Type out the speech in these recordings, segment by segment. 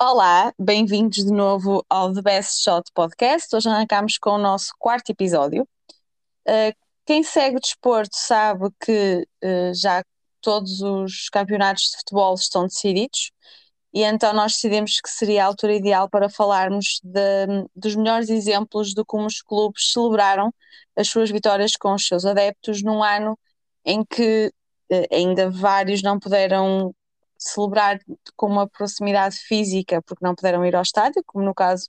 Olá, bem-vindos de novo ao The Best Shot Podcast. Hoje arrancamos com o nosso quarto episódio. Uh, quem segue o desporto sabe que uh, já todos os campeonatos de futebol estão decididos e então nós decidimos que seria a altura ideal para falarmos de, dos melhores exemplos de como os clubes celebraram as suas vitórias com os seus adeptos num ano em que uh, ainda vários não puderam celebrar com uma proximidade física porque não puderam ir ao estádio, como no caso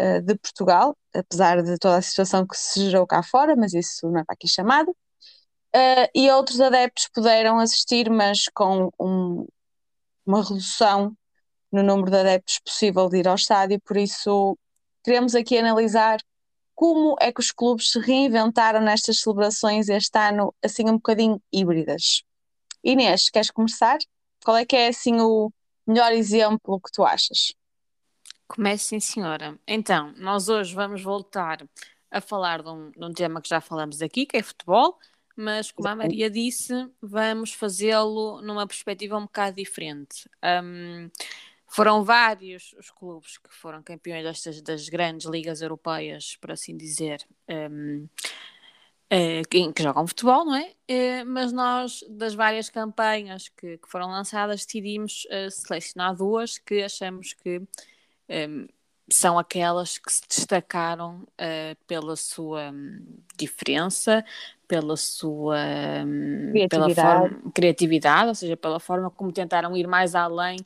uh, de Portugal, apesar de toda a situação que se gerou cá fora, mas isso não é aqui chamado. Uh, e outros adeptos puderam assistir, mas com um, uma redução no número de adeptos possível de ir ao estádio, por isso queremos aqui analisar como é que os clubes se reinventaram nestas celebrações este ano, assim um bocadinho híbridas. Inês, queres começar? Qual é que é assim o melhor exemplo que tu achas? Comece sim, senhora. Então, nós hoje vamos voltar a falar de um, de um tema que já falamos aqui, que é futebol, mas como a Maria disse, vamos fazê-lo numa perspectiva um bocado diferente. Um, foram vários os clubes que foram campeões destas das grandes ligas europeias, por assim dizer, um, uh, que, que, jogam futebol, não é? Uh, mas nós, das várias campanhas que, que foram lançadas, decidimos uh, selecionar duas que achamos que um, são aquelas que se destacaram pela sua um, diferença, pela sua criatividade. Pela forma, criatividade, ou seja, pela forma como tentaram ir mais além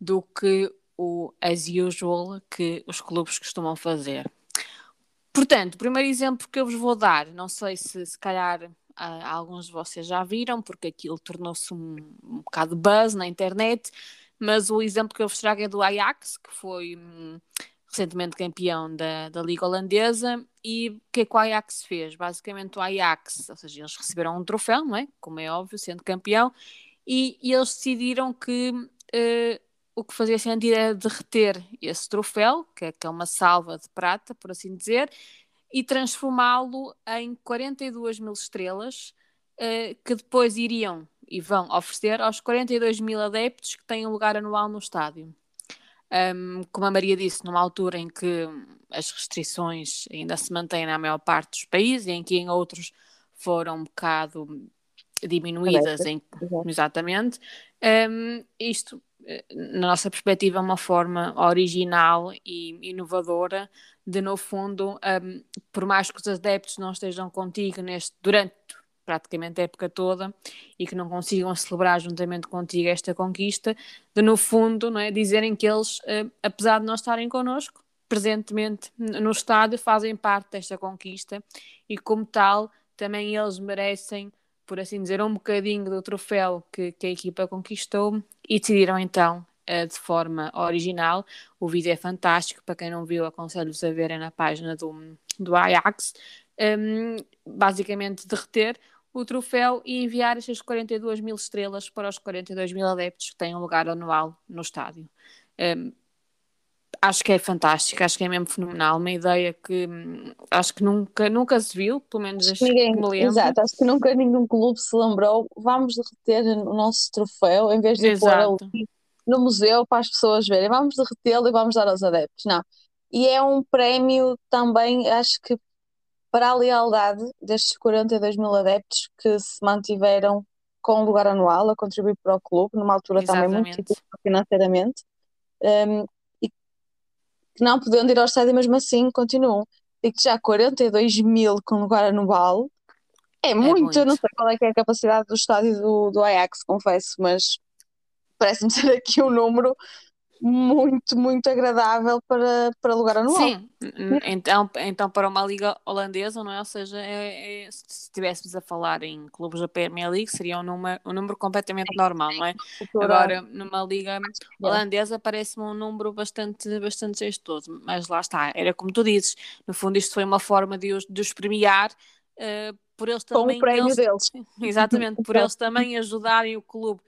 do que o as usual que os clubes costumam fazer. Portanto, o primeiro exemplo que eu vos vou dar, não sei se se calhar uh, alguns de vocês já viram, porque aquilo tornou-se um, um bocado buzz na internet, mas o exemplo que eu vos trago é do Ajax, que foi um, recentemente campeão da, da Liga Holandesa, e o que é que o Ajax fez? Basicamente o Ajax, ou seja, eles receberam um troféu, não é? Como é óbvio, sendo campeão, e, e eles decidiram que uh, o que fazia sentido era derreter esse troféu, que é, que é uma salva de prata, por assim dizer, e transformá-lo em 42 mil estrelas, uh, que depois iriam e vão oferecer aos 42 mil adeptos que têm um lugar anual no estádio. Um, como a Maria disse, numa altura em que as restrições ainda se mantêm na maior parte dos países, e em que em outros foram um bocado diminuídas, em, exatamente, um, isto na nossa perspectiva, é uma forma original e inovadora de, no fundo, um, por mais que os adeptos não estejam contigo neste, durante praticamente a época toda e que não consigam celebrar juntamente contigo esta conquista, de, no fundo, não é, dizerem que eles, uh, apesar de não estarem connosco, presentemente no estádio, fazem parte desta conquista e, como tal, também eles merecem por assim dizer, um bocadinho do troféu que, que a equipa conquistou e decidiram então uh, de forma original. O vídeo é fantástico, para quem não viu, aconselho-vos a verem na página do, do Ajax. Um, basicamente, derreter o troféu e enviar estas 42 mil estrelas para os 42 mil adeptos que têm um lugar anual no estádio. Um, acho que é fantástico, acho que é mesmo fenomenal, uma ideia que hum, acho que nunca, nunca se viu, pelo menos acho Ninguém, que me lembro. Exato, acho que nunca nenhum clube se lembrou, vamos derreter o nosso troféu, em vez de pôr ali no museu para as pessoas verem, vamos derretê-lo e vamos dar aos adeptos, não. E é um prémio também, acho que para a lealdade destes 42 mil adeptos que se mantiveram com um lugar anual a contribuir para o clube, numa altura Exatamente. também muito difícil financeiramente. Um, que não podendo ir ao estádio, mesmo assim continuam. Digo já 42 mil com lugar anual. É muito, é muito. não sei qual é, é a capacidade do estádio do, do Ajax, confesso, mas parece-me ser aqui um número muito, muito agradável para, para lugar anual. Sim, então, então para uma liga holandesa, não é? Ou seja, é, é, se estivéssemos a falar em clubes da Premier League, seria um número, um número completamente normal, não é? Agora, numa liga holandesa, parece-me um número bastante, bastante gestoso, mas lá está, era como tu dizes, no fundo, isto foi uma forma de os, de os premiar. Uh, por eles também. Com o prémio eles, deles. Exatamente, por eles também ajudarem o clube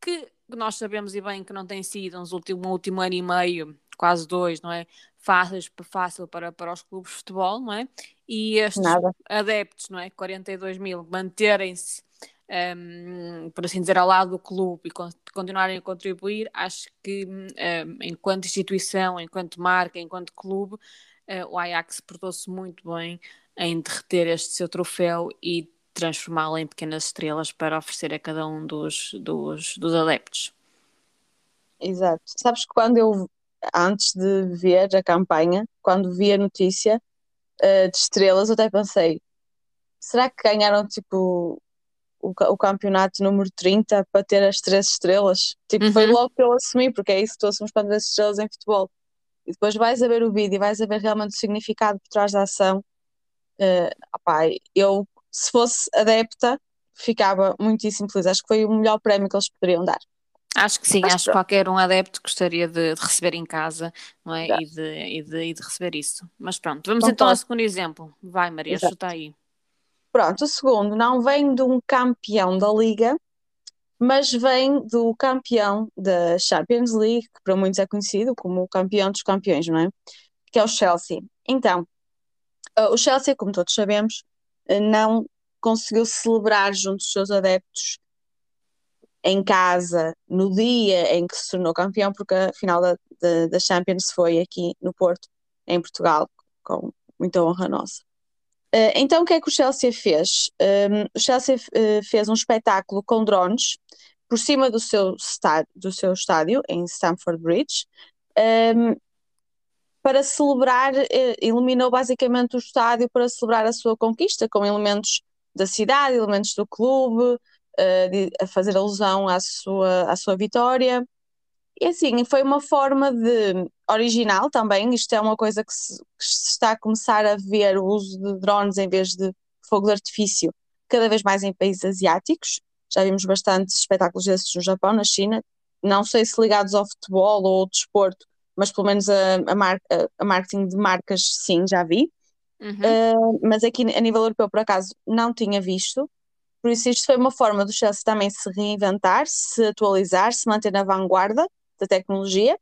que nós sabemos e bem que não tem sido nos últimos, um último ano e meio, quase dois, não é? fáceis fácil para, para os clubes de futebol, não é? E estes Nada. adeptos, não é? 42 mil, manterem-se, um, por assim dizer, ao lado do clube e continuarem a contribuir, acho que um, enquanto instituição, enquanto marca, enquanto clube, uh, o Ajax portou-se muito bem em derreter este seu troféu e transformá-lo em pequenas estrelas para oferecer a cada um dos, dos, dos adeptos. Exato. Sabes que quando eu, antes de ver a campanha, quando vi a notícia uh, de estrelas, eu até pensei: será que ganharam tipo o, o campeonato número 30 para ter as três estrelas? Tipo, uhum. foi logo que eu assumi, porque é isso que tu assumes quando vês estrelas em futebol. E depois vais a ver o vídeo e vais a ver realmente o significado por trás da ação. Uh, opá, eu, se fosse adepta, ficava muitíssimo feliz. Acho que foi o melhor prémio que eles poderiam dar. Acho que sim, acho que qualquer um adepto gostaria de, de receber em casa não é? E, de, e, de, e de receber isso. Mas pronto, vamos então, então ao segundo exemplo. Vai, Maria, Exato. chuta aí. Pronto, o segundo não vem de um campeão da Liga, mas vem do campeão da Champions League, que para muitos é conhecido como o campeão dos campeões, não é? Que é o Chelsea. Então, eh, o Chelsea, como todos sabemos, não conseguiu celebrar junto dos seus adeptos em casa no dia em que se tornou campeão, porque a final da, da, da Champions foi aqui no Porto, em Portugal, com muita honra nossa. Uh, então, o que é que o Chelsea fez? Ehm, o Chelsea uh, fez um espetáculo com drones por cima do seu, estádio, do seu estádio, em Stamford Bridge, ehm, para celebrar, uh, iluminou basicamente o estádio para celebrar a sua conquista, com elementos da cidade, elementos do clube, a fazer alusão à sua, à sua vitória. E assim, foi uma forma de original também. Isto é uma coisa que se, que se, está a começar a ver o uso de drones em vez de fogo de artifício, cada vez mais em países asiáticos. Já vimos bastantes espetáculos desses no Japão, na China. Não sei se ligados ao futebol ou ao desporto, mas pelo menos a, a, mar, a, a marketing de marcas, sim, já vi. Uhum. Uh, mas aqui a nível europeu, por acaso, não tinha visto. Por isso, isto foi uma forma do Chelsea também se reinventar, se atualizar, se manter na vanguarda da tecnologia.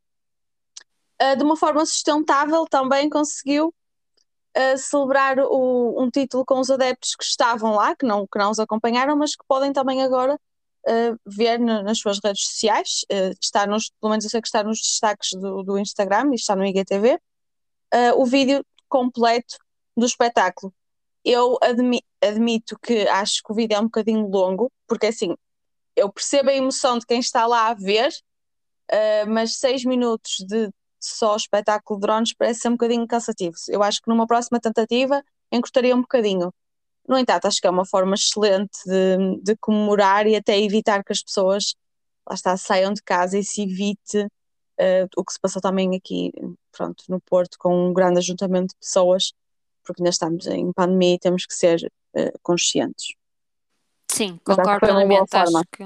Uh, de uma forma sustentável, também conseguiu uh, celebrar o, um título com os adeptos que estavam lá, que não, que não os acompanharam, mas que podem também agora uh, ver no, nas suas redes sociais. está nos, pelo menos eu sei que está nos destaques do, do Instagram e está no IGTV. o vídeo completo do espetáculo. Eu admi admito que acho que o vídeo é um bocadinho longo, porque assim, eu percebo a emoção de quem está lá a ver, uh, mas seis minutos de só espetáculo de drones parece ser um bocadinho cansativo. Eu acho que numa próxima tentativa encurtaria um bocadinho. No entanto, acho que é uma forma excelente de, de comemorar e até evitar que as pessoas lá está, saiam de casa e se evite uh, o que se passou também aqui pronto, no Porto com um grande ajuntamento de pessoas porque ainda estamos em pandemia e temos que ser uh, conscientes. Sim, concordo plenamente. Acho que,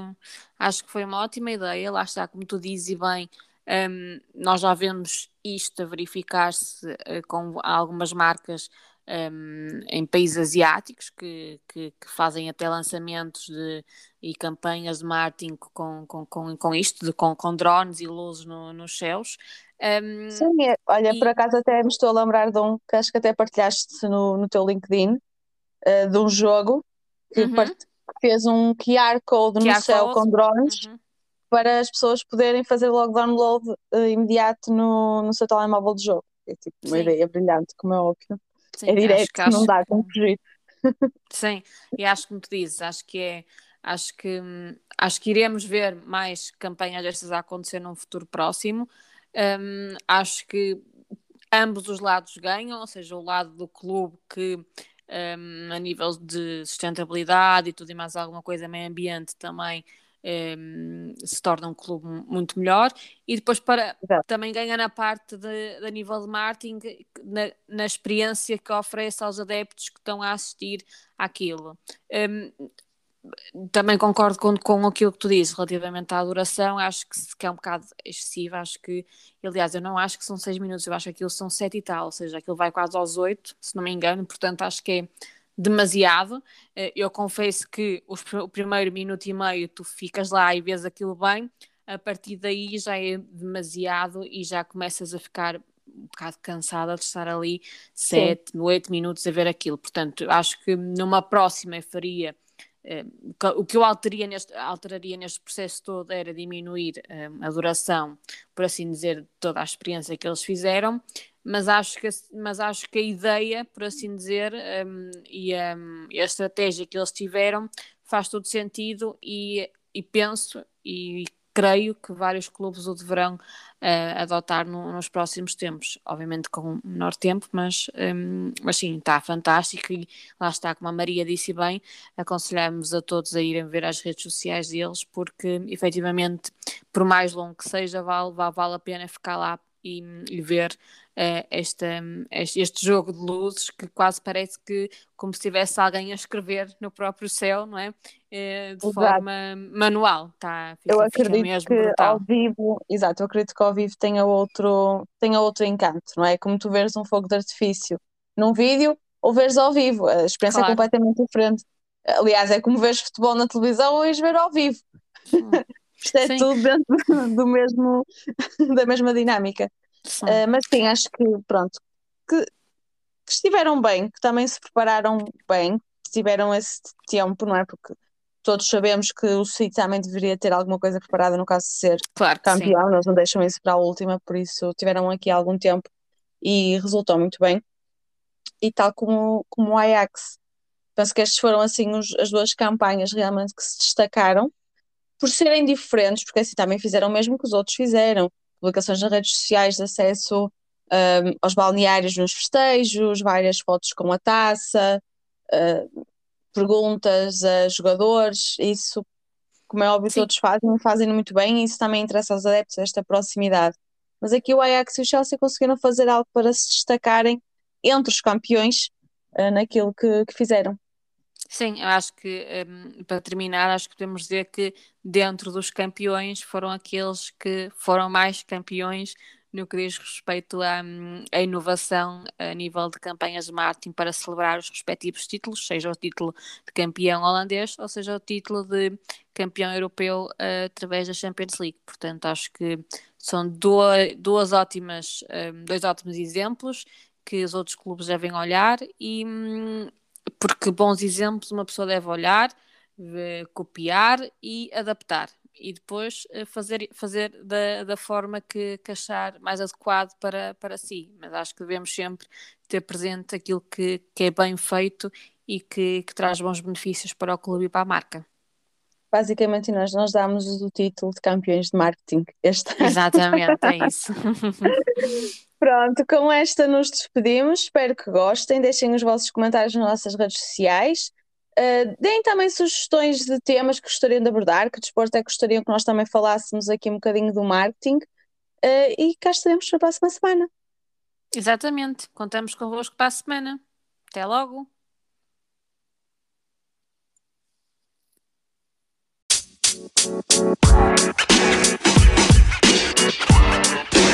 acho que foi uma ótima ideia. Lá está, como tu dizes, e bem, um, nós já vemos isto a verificar-se uh, com algumas marcas um, em países asiáticos que, que, que, fazem até lançamentos de, e campanhas de marketing com, com, com, com isto, de, com, com drones e luzes no, nos céus. Um, Sim, olha, e... por acaso até me estou a lembrar de um que acho que até partilhaste no, no teu LinkedIn, uh, de um jogo que, uhum. part... fez um QR Code QR no céu code. com drones. Uhum. Para as pessoas poderem fazer logo download uh, imediato no, no seu telemóvel de jogo. É tipo uma Sim. ideia brilhante, como é óbvio. Sim, é direto, acho, não dá como fugir. Sim, e acho que como tu dizes, acho que é acho que acho que iremos ver mais campanhas destas a acontecer num futuro próximo. Um, acho que ambos os lados ganham, ou seja, o lado do clube que um, a nível de sustentabilidade e tudo e mais alguma coisa, meio ambiente também um, se torna um clube muito melhor. E depois para Exato. também ganha na parte de, de nível de marketing na, na, experiência que oferece aos adeptos que estão a assistir àquilo. Um, também concordo com, com aquilo que tu dizes relativamente à duração, acho que, que é um bocado excessiva, acho que, aliás, eu não acho que são seis minutos, eu acho que aquilo são sete e tal, ou seja, aquilo vai quase aos oito, se não me engano, portanto acho que é demasiado. Eh, eu confesso que os, o primeiro minuto e meio tu ficas lá e vês aquilo bem, a partir daí já é demasiado e já começas a ficar um bocado cansada de estar ali sete, oito minutos a ver aquilo. Portanto, acho que numa próxima eu faria o que eu alteraria neste, alteraria neste processo todo era diminuir um, a duração, por assim dizer, de toda a experiência que eles fizeram, mas acho que, mas acho que a ideia, por assim dizer, um, e, um, e, a estratégia que eles tiveram faz todo sentido e, e penso e creio que vários clubes o deverão uh, adotar no, nos próximos tempos. Obviamente com menor tempo, mas, um, mas sim, está fantástico e lá está, como a Maria disse bem, aconselhamos a todos a irem ver as redes sociais deles, porque efetivamente, por mais longo que seja, vale, vale, vale a pena ficar lá e, e ver uh, este, este, jogo de luzes que quase parece que como se tivesse alguém a escrever no próprio céu, não é? Uh, de exato. forma manual, tá? Fica, eu acredito que brutal. ao vivo, exato, eu acredito que ao vivo tenha outro, tenha outro encanto, não é? Como tu veres um fogo de artifício num vídeo ou veres ao vivo, a experiência é claro. é completamente diferente. Aliás, é como veres futebol na televisão ou ires ver ao vivo. Hum. Isto é sim. tudo dentro do mesmo, da mesma dinâmica. Uh, mas sim, acho que pronto, que, que, estiveram bem, que também se prepararam bem, que tiveram esse tempo, não é? Porque todos sabemos que o City também deveria ter alguma coisa preparada no caso de ser claro campeão, eles não deixam isso para a última, por isso tiveram aqui algum tempo e resultou muito bem. E tal como, como o Ajax, penso que estas foram assim os, as duas campanhas realmente que se destacaram por serem diferentes, porque assim também fizeram o mesmo que os outros fizeram. Publicações nas redes sociais de acesso um, aos balneários nos festejos, várias fotos com a taça, uh, perguntas a jogadores, isso, como é óbvio, Sim. todos fazem, fazem muito bem e isso também interessa aos adeptos, esta proximidade. Mas aqui o Ajax e o Chelsea conseguiram fazer algo para se destacarem entre os campeões uh, naquilo que, que fizeram. Sim, acho que, um, para terminar, acho que podemos dizer que dentro dos campeões foram aqueles que foram mais campeões no que diz respeito à, hum, à, inovação a nível de campanhas de marketing para celebrar os respectivos títulos, seja o título de campeão holandês ou seja o título de campeão europeu uh, através da Champions League. Portanto, acho que são duas, duas ótimas, um, dois ótimos exemplos que os outros clubes devem olhar e, hum, porque bons exemplos uma pessoa deve olhar, copiar e adaptar e depois eh, fazer, fazer da, da forma que, que achar mais adequado para, para si. Mas acho que devemos sempre ter presente aquilo que, que é bem feito e que, que traz bons benefícios para o clube e para a marca. Basicamente, nós, nós damos o título de campeões de marketing este ano. Exatamente, é isso. Pronto, com esta nos despedimos. Espero que gostem. Deixem os vossos comentários nas nossas redes sociais. Uh, deem também sugestões de temas que gostariam de abordar, que desporto é que gostariam que nós também falássemos aqui um bocadinho do marketing. Uh, e cá estaremos para a próxima semana. Exatamente. Contamos convosco para a semana. Até logo. Thank you.